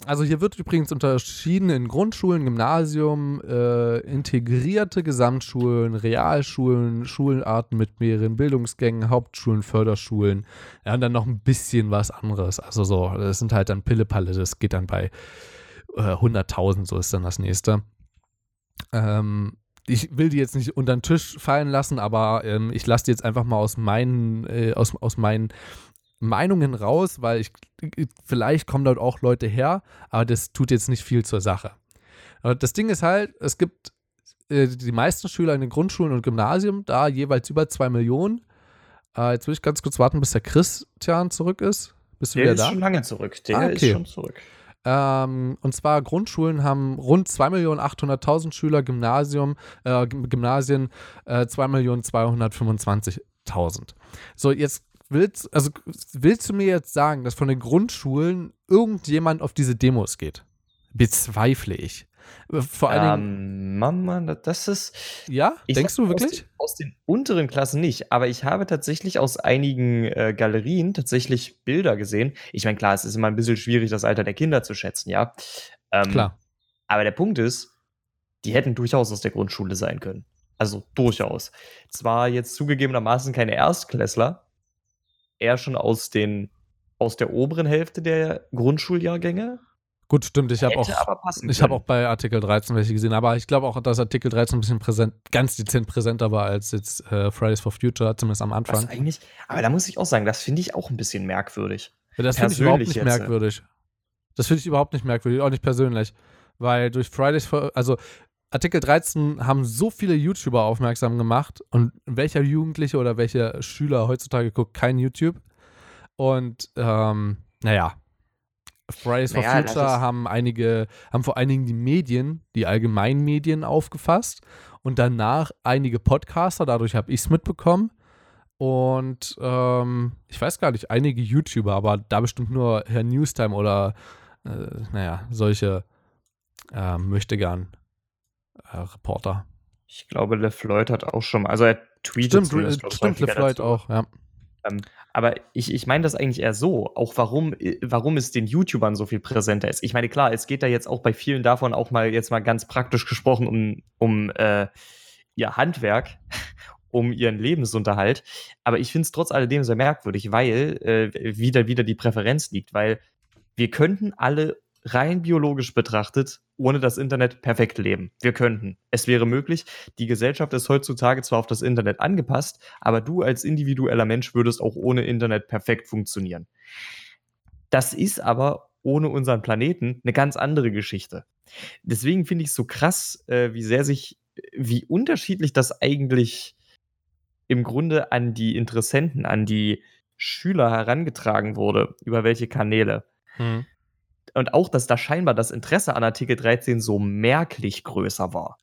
Also hier wird übrigens unterschieden in Grundschulen, Gymnasium, äh, integrierte Gesamtschulen, Realschulen, Schularten mit mehreren Bildungsgängen, Hauptschulen, Förderschulen. Ja, und dann noch ein bisschen was anderes. Also so, das sind halt dann Pillepalle, das geht dann bei äh, 100.000, so ist dann das nächste. Ähm, ich will die jetzt nicht unter den Tisch fallen lassen, aber ähm, ich lasse die jetzt einfach mal aus meinen, äh, aus, aus meinen Meinungen raus, weil ich vielleicht kommen dort auch Leute her, aber das tut jetzt nicht viel zur Sache. Aber das Ding ist halt, es gibt äh, die meisten Schüler in den Grundschulen und Gymnasium, da jeweils über zwei Millionen. Äh, jetzt will ich ganz kurz warten, bis der Christian zurück ist. Bist du Der wieder ist da? schon lange zurück. Der Ah, ist okay. schon zurück. Ähm, und zwar Grundschulen haben rund 2.800.000 Schüler, Gymnasium, äh, Gym- Gymnasien äh, 2.225.000. So, jetzt willst, also, willst du mir jetzt sagen, dass von den Grundschulen irgendjemand auf diese Demos geht? Bezweifle ich. Äh, Vor allen Dingen, Ähm, Mama, das ist. ja? Denkst du wirklich? Aus den, aus den unteren Klassen nicht, aber ich habe tatsächlich aus einigen äh, Galerien tatsächlich Bilder gesehen. Ich meine, klar, es ist immer ein bisschen schwierig, das Alter der Kinder zu schätzen, ja. Ähm, Klar. Aber der Punkt ist, die hätten durchaus aus der Grundschule sein können. Also durchaus. Zwar jetzt zugegebenermaßen keine Erstklässler, eher schon aus den aus der oberen Hälfte der Grundschuljahrgänge. Gut, stimmt. Ich habe auch, ich können. auch bei Artikel 13 welche gesehen, aber ich glaube auch, dass Artikel 13 ein bisschen präsent, ganz dezent präsenter war als jetzt äh, Fridays for Future, zumindest am Anfang. Was eigentlich? Aber da muss ich auch sagen, das finde ich auch ein bisschen merkwürdig. Ja, das finde ich überhaupt nicht jetzt, äh. merkwürdig. Das finde ich überhaupt nicht merkwürdig, auch nicht persönlich. Weil durch Fridays for, also Artikel 13 haben so viele YouTuber aufmerksam gemacht und welcher Jugendliche oder welcher Schüler heutzutage guckt kein YouTube. Und ähm, naja, Fridays for Naja, Future haben einige, haben vor allen Dingen die Medien, die Allgemeinmedien aufgefasst und danach einige Podcaster, dadurch habe ich es mitbekommen. Und ähm, ich weiß gar nicht, einige YouTuber, aber da bestimmt nur Herr Newstime oder äh, naja, solche äh, möchte gern äh, Reporter. Ich glaube, LeFloid hat auch schon mal, also er tweetet Stimmt, stimmt, LeFloid auch, ja. Aber ich, ich meine das eigentlich eher so, auch warum, äh, warum es den YouTubern so viel präsenter ist. Ich meine, klar, es geht da jetzt auch bei vielen davon auch mal jetzt mal ganz praktisch gesprochen um, um äh, ihr Handwerk, [laughs] um ihren Lebensunterhalt. Aber ich finde es trotz alledem sehr merkwürdig, weil äh, wieder, wieder die Präferenz liegt, weil wir könnten alle rein biologisch betrachtet ohne das Internet perfekt leben. Wir könnten. Es wäre möglich. Die Gesellschaft ist heutzutage zwar auf das Internet angepasst, aber du als individueller Mensch würdest auch ohne Internet perfekt funktionieren. Das ist aber ohne unseren Planeten eine ganz andere Geschichte. Deswegen finde ich es so krass, äh, wie sehr sich, wie unterschiedlich das eigentlich im Grunde an die Interessenten, an die Schüler herangetragen wurde, über welche Kanäle. Hm. Und auch, dass da scheinbar das Interesse an Artikel 13 so merklich größer war.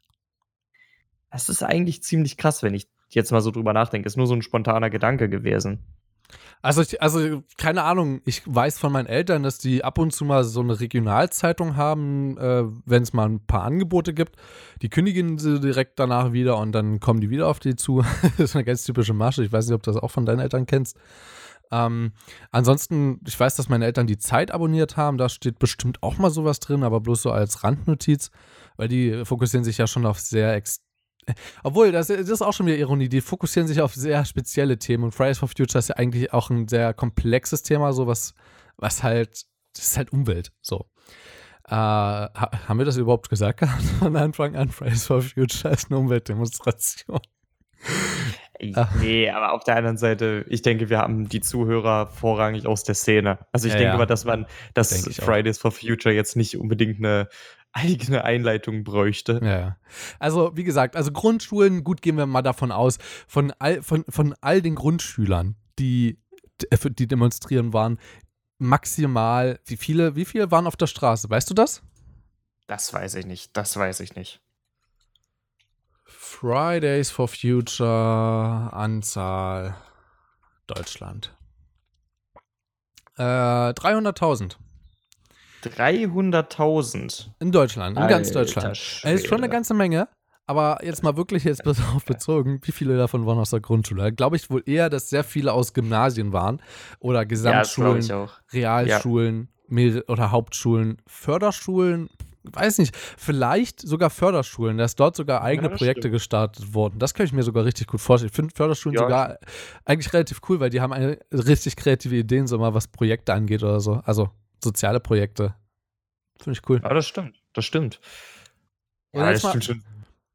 Das ist eigentlich ziemlich krass, wenn ich jetzt mal so drüber nachdenke. Ist nur so ein spontaner Gedanke gewesen. Also, ich, also keine Ahnung, ich weiß von meinen Eltern, dass die ab und zu mal so eine Regionalzeitung haben, äh, wenn es mal ein paar Angebote gibt. Die kündigen sie direkt danach wieder und dann kommen die wieder auf die zu. [laughs] das ist eine ganz typische Masche. Ich weiß nicht, ob du das auch von deinen Eltern kennst. Ähm, ansonsten, ich weiß, dass meine Eltern die Zeit abonniert haben. Da steht bestimmt auch mal sowas drin, aber bloß so als Randnotiz, weil die fokussieren sich ja schon auf sehr extrem obwohl, das, ist auch schon wieder Ironie. Die fokussieren sich auf sehr spezielle Themen. Und Fridays for Future ist ja eigentlich auch ein sehr komplexes Thema, so was, was halt, das ist halt Umwelt. So. Äh, haben wir das überhaupt gesagt gehabt [laughs] von Anfang an? Fridays for Future ist eine Umweltdemonstration. Nee, aber auf der anderen Seite, ich denke, wir haben die Zuhörer vorrangig aus der Szene. Also ich ja, denke ja. mal, dass man, dass Fridays for Future jetzt nicht unbedingt eine [laughs] eigene Einleitung bräuchte. Ja. Also, wie gesagt, also Grundschulen, gut gehen wir mal davon aus, von all, von, von all den Grundschülern, die, die demonstrieren waren, maximal, wie viele, wie viele waren auf der Straße? Weißt du das? Das weiß ich nicht. Das weiß ich nicht. Fridays for Future Anzahl Deutschland. Äh, 300.000. 300.000. In Deutschland, in Alter ganz Deutschland. Es ist schon eine ganze Menge. Aber jetzt mal wirklich jetzt [laughs] darauf bezogen, wie viele davon waren aus der Grundschule? Glaube ich wohl eher, dass sehr viele aus Gymnasien waren oder Gesamtschulen, ja, Realschulen ja. oder Hauptschulen, Förderschulen, weiß nicht, vielleicht sogar Förderschulen, dass dort sogar eigene ja, Projekte stimmt. gestartet wurden. Das kann ich mir sogar richtig gut vorstellen. Ich finde Förderschulen ja. sogar eigentlich relativ cool, weil die haben eine richtig kreative Ideen, so mal was Projekte angeht oder so. Also soziale Projekte. Finde ich cool. Ja, das stimmt. Das stimmt. Ja, das stimmt schon.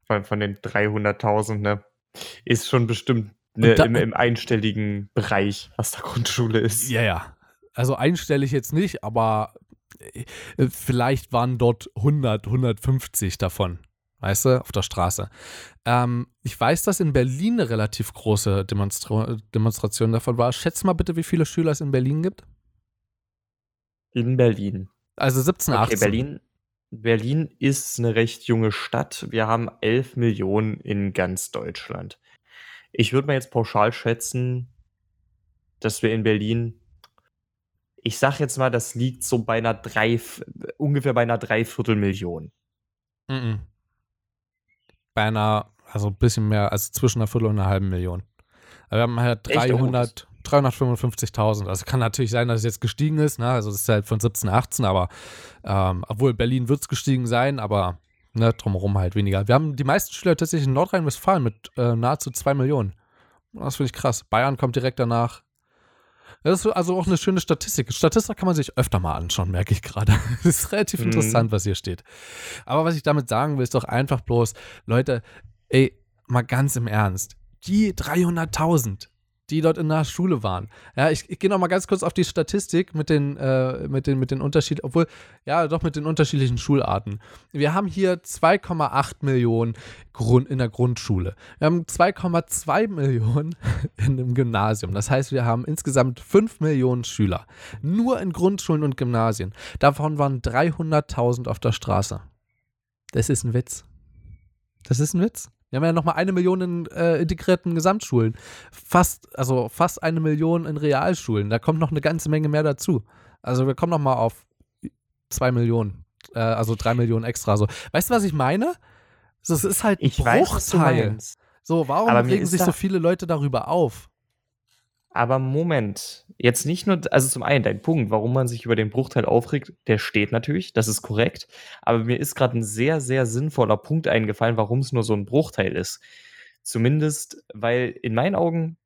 Von, von den 300.000, ne? Ist schon bestimmt ne, da, im, im einstelligen Bereich, was da Grundschule ist. Ja, ja. Also einstellig jetzt nicht, aber vielleicht waren dort 100, 150 davon. Weißt du, auf der Straße. Ähm, ich weiß, dass in Berlin eine relativ große Demonstra Demonstration davon war. Schätze mal bitte, wie viele Schüler es in Berlin gibt. In Berlin. Also 17, okay, 18. Berlin, Berlin ist eine recht junge Stadt. Wir haben 11 Millionen in ganz Deutschland. Ich würde mal jetzt pauschal schätzen, dass wir in Berlin, ich sag jetzt mal, das liegt so bei einer drei, ungefähr bei einer Dreiviertelmillion. -mm. Bei einer, also ein bisschen mehr, also zwischen einer Viertel und einer halben Million. Wir haben halt 300, 355.000. Also kann natürlich sein, dass es jetzt gestiegen ist. Ne? Also das ist halt von 17, 18, aber ähm, obwohl Berlin wird es gestiegen sein, aber ne, drumherum halt weniger. Wir haben die meisten Schüler tatsächlich in Nordrhein-Westfalen mit äh, nahezu 2 Millionen. Das finde ich krass. Bayern kommt direkt danach. Das ist also auch eine schöne Statistik. Statistik kann man sich öfter mal anschauen, merke ich gerade. [laughs] Das ist relativ mhm. interessant, was hier steht. Aber was ich damit sagen will, ist doch einfach bloß, Leute, ey, mal ganz im Ernst. Die 300.000, die dort in der Schule waren. Ja, ich, ich gehe noch mal ganz kurz auf die Statistik mit den, äh, mit den, mit den Unterschieden, obwohl, ja, doch mit den unterschiedlichen Schularten. Wir haben hier 2,8 Millionen Grund, in der Grundschule. Wir haben 2,2 Millionen [laughs] in dem Gymnasium. Das heißt, wir haben insgesamt 5 Millionen Schüler. Nur in Grundschulen und Gymnasien. Davon waren 300.000 auf der Straße. Das ist ein Witz. Das ist ein Witz. Wir haben ja nochmal eine Million in äh, integrierten Gesamtschulen. Fast, also fast eine Million in Realschulen. Da kommt noch eine ganze Menge mehr dazu. Also wir kommen nochmal auf zwei Millionen. Äh, also drei Millionen extra. So. Weißt du, was ich meine? Das ist halt ein ich Bruchteil. Weiß, so, warum regen sich so viele Leute darüber auf? Aber Moment, jetzt nicht nur, also zum einen dein Punkt, warum man sich über den Bruchteil aufregt, der steht natürlich, das ist korrekt. Aber mir ist gerade ein sehr, sehr sinnvoller Punkt eingefallen, warum es nur so ein Bruchteil ist. Zumindest, weil in meinen Augen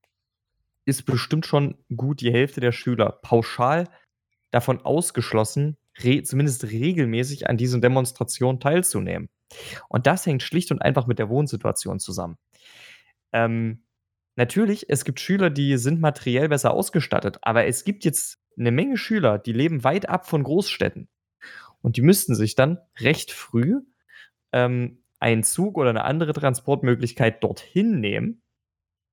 ist bestimmt schon gut die Hälfte der Schüler pauschal davon ausgeschlossen, re zumindest regelmäßig an diesen Demonstrationen teilzunehmen. Und das hängt schlicht und einfach mit der Wohnsituation zusammen. Ähm, Natürlich, es gibt Schüler, die sind materiell besser ausgestattet, aber es gibt jetzt eine Menge Schüler, die leben weit ab von Großstädten. Und die müssten sich dann recht früh ähm, einen Zug oder eine andere Transportmöglichkeit dorthin nehmen,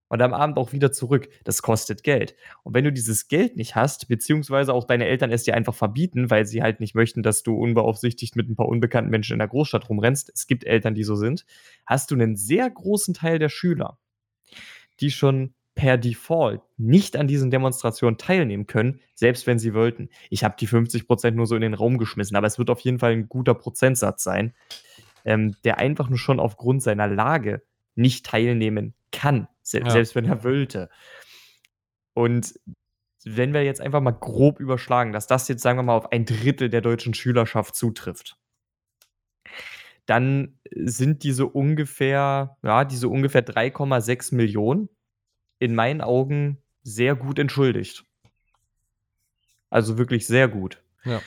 und am Abend auch wieder zurück. Das kostet Geld. Und wenn du dieses Geld nicht hast, beziehungsweise auch deine Eltern es dir einfach verbieten, weil sie halt nicht möchten, dass du unbeaufsichtigt mit ein paar unbekannten Menschen in der Großstadt rumrennst, es gibt Eltern, die so sind, hast du einen sehr großen Teil der Schüler, die schon per Default nicht an diesen Demonstrationen teilnehmen können, selbst wenn sie wollten. Ich habe die 50% nur so in den Raum geschmissen, aber es wird auf jeden Fall ein guter Prozentsatz sein, ähm, der einfach nur schon aufgrund seiner Lage nicht teilnehmen kann, se ja. selbst wenn er wollte. Und wenn wir jetzt einfach mal grob überschlagen, dass das jetzt, sagen wir mal, auf ein Drittel der deutschen Schülerschaft zutrifft, dann sind diese ungefähr, ja, diese ungefähr 3,6 Millionen in meinen Augen sehr gut entschuldigt. Also wirklich sehr gut. Ja.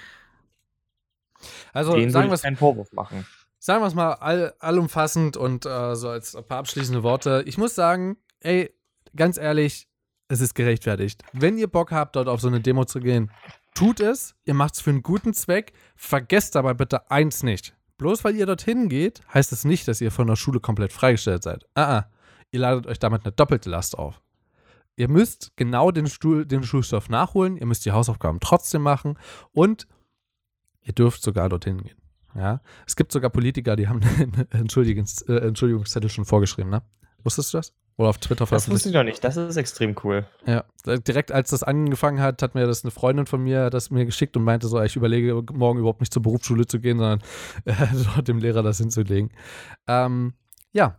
Also Den sagen wir keinen Vorwurf machen sagen wir es mal all, allumfassend und äh, so als ein paar abschließende Worte. Ich muss sagen, ey, ganz ehrlich, es ist gerechtfertigt. Wenn ihr Bock habt, dort auf so eine Demo zu gehen, tut es. Ihr macht es für einen guten Zweck. Vergesst dabei bitte eins nicht. Bloß weil ihr dorthin geht, heißt es nicht, dass ihr von der Schule komplett freigestellt seid. Ah, ah. Ihr ladet euch damit eine doppelte Last auf. Ihr müsst genau den, Stuhl, den Schulstoff nachholen, ihr müsst die Hausaufgaben trotzdem machen und ihr dürft sogar dorthin gehen. Ja, es gibt sogar Politiker, die haben [laughs] einen äh, Entschuldigungszettel schon vorgeschrieben, ne? Wusstest du das? Oder auf Twitter veröffentlicht? Das wusste ich noch nicht. Das ist extrem cool. Ja, direkt als das angefangen hat, hat mir das eine Freundin von mir das mir geschickt und meinte so, ich überlege morgen überhaupt nicht zur Berufsschule zu gehen, sondern [laughs] äh, dort dem Lehrer das hinzulegen. Ähm, ja,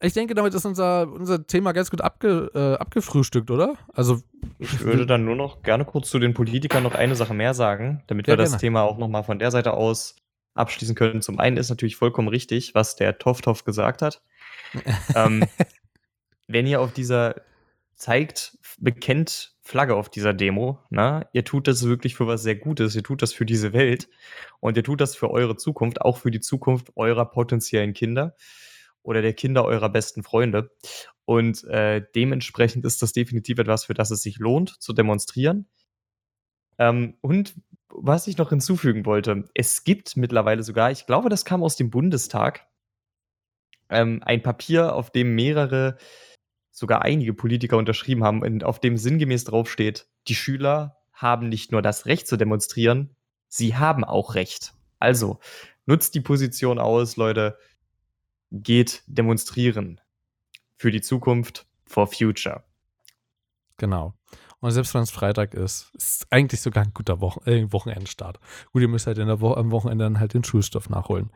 ich denke, damit ist unser, unser Thema ganz gut abge, äh, abgefrühstückt, oder? Also ich würde dann nur noch gerne kurz zu den Politikern noch eine Sache mehr sagen, damit ja, wir das gerne. Thema auch nochmal von der Seite aus abschließen können. Zum einen ist natürlich vollkommen richtig, was der Tofthoff gesagt hat. [laughs] ähm, wenn ihr auf dieser zeigt, bekennt Flagge auf dieser Demo, ne? ihr tut das wirklich für was sehr Gutes, ihr tut das für diese Welt und ihr tut das für eure Zukunft, auch für die Zukunft eurer potenziellen Kinder oder der Kinder eurer besten Freunde. Und äh, dementsprechend ist das definitiv etwas, für das es sich lohnt, zu demonstrieren. Ähm, und was ich noch hinzufügen wollte, es gibt mittlerweile sogar, ich glaube, das kam aus dem Bundestag, ähm, ein Papier, auf dem mehrere, sogar einige Politiker unterschrieben haben, und auf dem sinngemäß draufsteht, die Schüler haben nicht nur das Recht zu demonstrieren, sie haben auch Recht. Also, nutzt die Position aus, Leute, geht demonstrieren. Für die Zukunft, for future. Genau. Und selbst wenn es Freitag ist, ist eigentlich sogar ein guter Wochen äh, Wochenendstart. Gut, ihr müsst halt in der Wo am Wochenende dann halt den Schulstoff nachholen.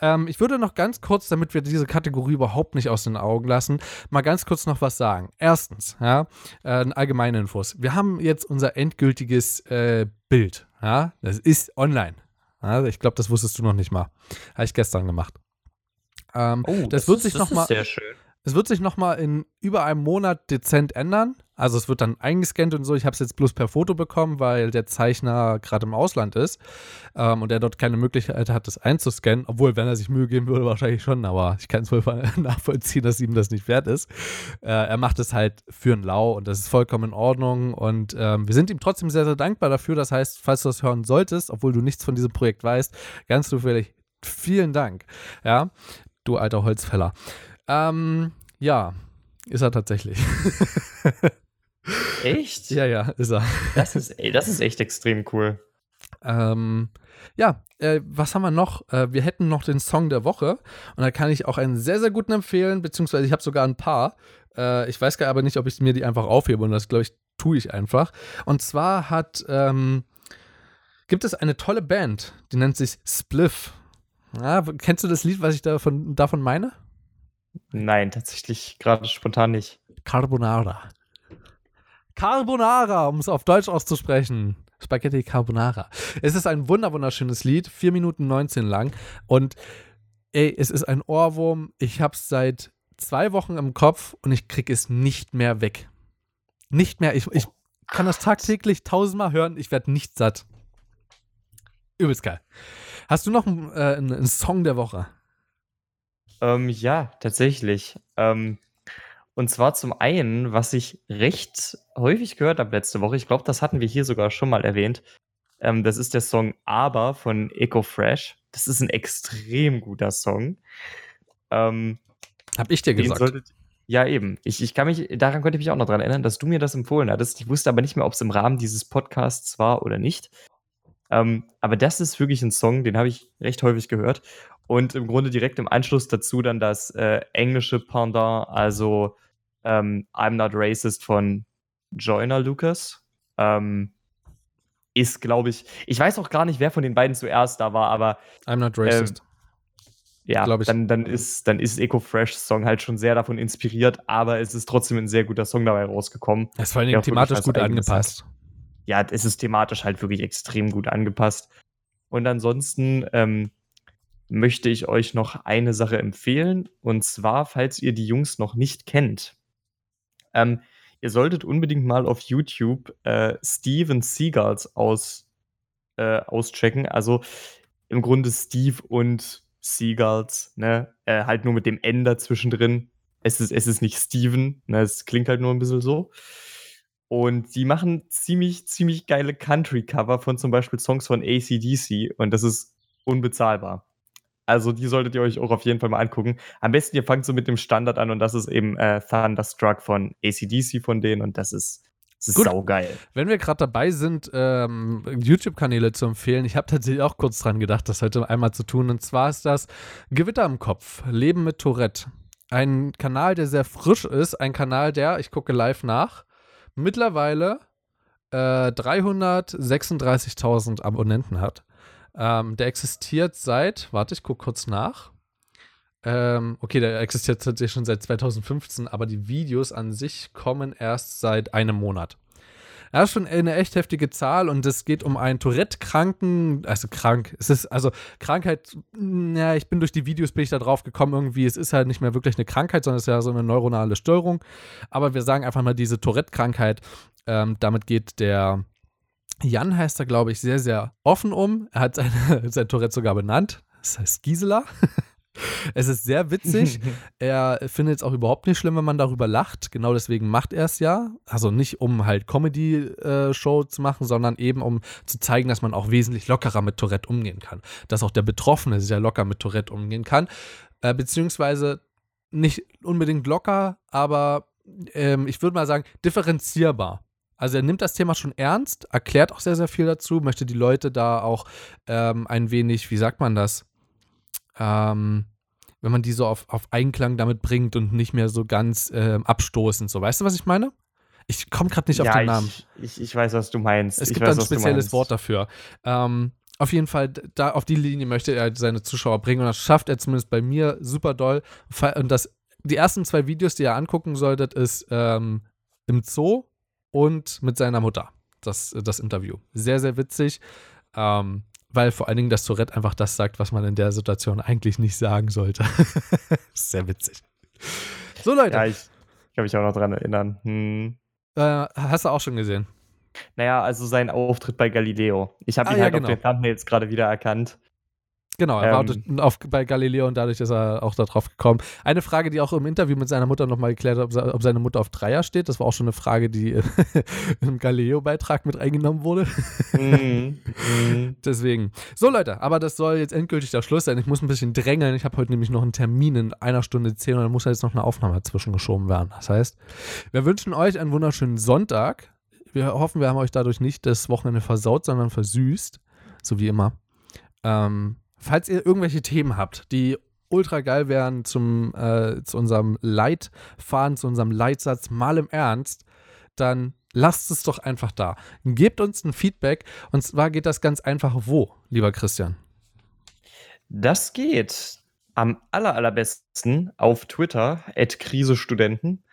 Ähm, ich würde noch ganz kurz, damit wir diese Kategorie überhaupt nicht aus den Augen lassen, mal ganz kurz noch was sagen. Erstens, ja, äh, allgemeine Infos. Wir haben jetzt unser endgültiges äh, Bild. Ja, das ist online. Ja, ich glaube, das wusstest du noch nicht mal. Habe ich gestern gemacht. Ähm, oh, das, das, wird ist, sich das noch mal, sehr schön. Es wird sich noch mal in über einem Monat dezent ändern. Also es wird dann eingescannt und so. Ich habe es jetzt bloß per Foto bekommen, weil der Zeichner gerade im Ausland ist ähm, und er dort keine Möglichkeit hat, das einzuscannen. Obwohl, wenn er sich Mühe geben würde, wahrscheinlich schon. Aber ich kann es wohl [laughs] nachvollziehen, dass ihm das nicht wert ist. Äh, er macht es halt für ein Lau und das ist vollkommen in Ordnung. Und ähm, wir sind ihm trotzdem sehr, sehr dankbar dafür. Das heißt, falls du das hören solltest, obwohl du nichts von diesem Projekt weißt, ganz zufällig vielen Dank. Ja, du alter Holzfäller. Ähm, ja, ist er tatsächlich. [laughs] Echt? Ja, ja, ist er. Das ist, ey, das ist echt extrem cool. Ähm, ja, äh, was haben wir noch? Äh, wir hätten noch den Song der Woche und da kann ich auch einen sehr, sehr guten empfehlen, beziehungsweise ich habe sogar ein paar. Äh, ich weiß gar aber nicht, ob ich mir die einfach aufhebe und das, glaube ich, tue ich einfach. Und zwar hat, ähm, gibt es eine tolle Band, die nennt sich Spliff. Ja, kennst du das Lied, was ich davon, davon meine? Nein, tatsächlich gerade spontan nicht. Carbonara. Carbonara, um es auf Deutsch auszusprechen. Spaghetti Carbonara. Es ist ein wunderschönes Lied, 4 Minuten 19 lang. Und ey, es ist ein Ohrwurm. Ich hab's seit zwei Wochen im Kopf und ich krieg es nicht mehr weg. Nicht mehr. Ich, ich kann das tagtäglich tausendmal hören. Ich werde nicht satt. Übelst geil. Hast du noch einen, äh, einen Song der Woche? Ähm, ja, tatsächlich. Ähm, und zwar zum einen, was ich recht häufig gehört habe letzte Woche, ich glaube, das hatten wir hier sogar schon mal erwähnt. Ähm, das ist der Song Aber von Eco Fresh. Das ist ein extrem guter Song. Ähm, Hab ich dir gesagt. Solltet, Ja, eben. Ich, ich kann mich, daran konnte ich mich auch noch dran erinnern, dass du mir das empfohlen hattest. Ich wusste aber nicht mehr, ob es im Rahmen dieses Podcasts war oder nicht. Ähm, aber das ist wirklich ein Song, den habe ich recht häufig gehört. Und im Grunde direkt im Anschluss dazu dann das äh, englische Pendant, also ähm, I'm Not Racist von Joyner Lucas. Ähm, ist, glaube ich, ich weiß auch gar nicht, wer von den beiden zuerst da war, aber. I'm Not Racist. Ähm, ja, dann, dann, ist, dann ist Eco Fresh Song halt schon sehr davon inspiriert, aber es ist trotzdem ein sehr guter Song dabei rausgekommen. Es ist vor allem thematisch gut angepasst. Hat. Ja, es ist thematisch halt wirklich extrem gut angepasst. Und ansonsten ähm, möchte ich euch noch eine Sache empfehlen. Und zwar, falls ihr die Jungs noch nicht kennt. Ähm, ihr solltet unbedingt mal auf YouTube äh, Steven Seagulls aus, äh, auschecken. Also im Grunde Steve und Seagulls, ne? Äh, halt nur mit dem N dazwischen drin. Es ist, es ist nicht Steven, ne? Es klingt halt nur ein bisschen so. Und die machen ziemlich, ziemlich geile Country-Cover von zum Beispiel Songs von ACDC und das ist unbezahlbar. Also die solltet ihr euch auch auf jeden Fall mal angucken. Am besten ihr fangt so mit dem Standard an und das ist eben äh, Thunderstruck von ACDC von denen und das ist das ist Gut. saugeil. Wenn wir gerade dabei sind, ähm, YouTube-Kanäle zu empfehlen, ich habe tatsächlich auch kurz dran gedacht, das heute einmal zu tun. Und zwar ist das Gewitter im Kopf, Leben mit Tourette. Ein Kanal, der sehr frisch ist, ein Kanal, der, ich gucke live nach, mittlerweile äh, 336.000 Abonnenten hat. Ähm, der existiert seit, warte, ich gucke kurz nach. Ähm, okay, der existiert tatsächlich schon seit 2015, aber die Videos an sich kommen erst seit einem Monat. Das ist schon eine echt heftige Zahl und es geht um einen Tourette-Kranken, also krank. Es ist also Krankheit, ja, ich bin durch die Videos bin ich da drauf gekommen irgendwie. Es ist halt nicht mehr wirklich eine Krankheit, sondern es ist ja so eine neuronale Störung. Aber wir sagen einfach mal diese Tourette-Krankheit. Ähm, damit geht der Jan heißt er, glaube ich, sehr, sehr offen um. Er hat seine, [laughs] sein Tourette sogar benannt. Das heißt Gisela. [laughs] Es ist sehr witzig. [laughs] er findet es auch überhaupt nicht schlimm, wenn man darüber lacht. Genau deswegen macht er es ja. Also nicht, um halt Comedy-Show zu machen, sondern eben, um zu zeigen, dass man auch wesentlich lockerer mit Tourette umgehen kann. Dass auch der Betroffene sehr locker mit Tourette umgehen kann. Äh, beziehungsweise nicht unbedingt locker, aber ähm, ich würde mal sagen, differenzierbar. Also er nimmt das Thema schon ernst, erklärt auch sehr, sehr viel dazu, möchte die Leute da auch ähm, ein wenig, wie sagt man das, ähm, wenn man die so auf, auf Einklang damit bringt und nicht mehr so ganz äh, abstoßend. So, weißt du, was ich meine? Ich komme gerade nicht ja, auf den Namen. Ich, ich, weiß, was du meinst. Es ich gibt weiß, ein spezielles Wort dafür. Ähm, auf jeden Fall, da auf die Linie möchte er seine Zuschauer bringen und das schafft er zumindest bei mir super doll. Und das, die ersten zwei Videos, die ihr angucken solltet, ist ähm, im Zoo und mit seiner Mutter. Das, das Interview. Sehr, sehr witzig. Ähm, weil vor allen Dingen das Tourette einfach das sagt, was man in der Situation eigentlich nicht sagen sollte. [laughs] Sehr witzig. So, Leute. Ja, ich kann mich auch noch dran erinnern. Hm. Äh, hast du auch schon gesehen? Naja, also sein Auftritt bei Galileo. Ich habe ah, ihn ja, halt genau. auf den Thumbnails gerade wieder erkannt. Genau, er ähm, war auf, bei Galileo und dadurch ist er auch darauf gekommen. Eine Frage, die auch im Interview mit seiner Mutter nochmal geklärt hat, ob, seine Mutter auf Dreier steht. Das war auch schon eine Frage, die [laughs] im Galileo-Beitrag mit eingenommen wurde. Mhm. [laughs] Deswegen. So, Leute, aber das soll jetzt endgültig der Schluss sein. Ich muss ein bisschen drängeln. Ich habe heute nämlich noch einen Termin in einer Stunde zehn und dann muss jetzt noch eine Aufnahme dazwischen geschoben werden. Das heißt, wir wünschen euch einen wunderschönen Sonntag. Wir hoffen, wir haben euch dadurch nicht das Wochenende versaut, sondern versüßt. So wie immer. Ähm, falls ihr irgendwelche Themen habt, die ultra geil wären zum, äh, zu unserem Leitfaden, zu unserem Leitsatz, mal im Ernst, dann lasst es doch einfach da. Gebt uns ein Feedback und zwar geht das ganz einfach wo, lieber Christian? Das geht am aller, allerbesten auf Twitter, at Krisestudenten.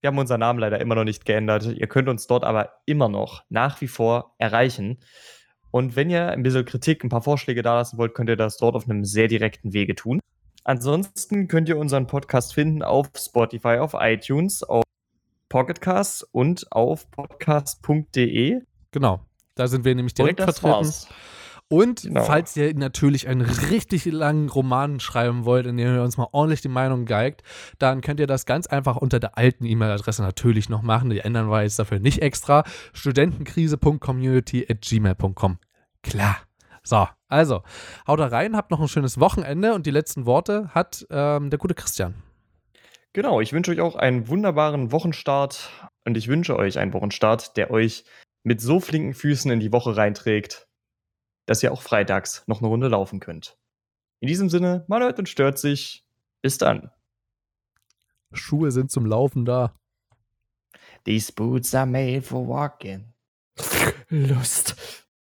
Wir haben unseren Namen leider immer noch nicht geändert. Ihr könnt uns dort aber immer noch nach wie vor erreichen. Und wenn ihr ein bisschen Kritik, ein paar Vorschläge da lassen wollt, könnt ihr das dort auf einem sehr direkten Wege tun. Ansonsten könnt ihr unseren Podcast finden auf Spotify, auf iTunes, auf Pocketcasts und auf podcast.de. Genau, da sind wir nämlich direkt vertreten. War's. Und genau. falls ihr natürlich einen richtig langen Roman schreiben wollt, in dem ihr uns mal ordentlich die Meinung geigt, dann könnt ihr das ganz einfach unter der alten E-Mail-Adresse natürlich noch machen. Die ändern wir jetzt dafür nicht extra. studentenkrise.community.gmail.com. Klar. So, also, haut da rein, habt noch ein schönes Wochenende und die letzten Worte hat ähm, der gute Christian. Genau, ich wünsche euch auch einen wunderbaren Wochenstart und ich wünsche euch einen Wochenstart, der euch mit so flinken Füßen in die Woche reinträgt, dass ihr auch freitags noch eine Runde laufen könnt. In diesem Sinne, man hört und stört sich. Bis dann. Schuhe sind zum Laufen da. These boots are made for walking. [laughs] Lust.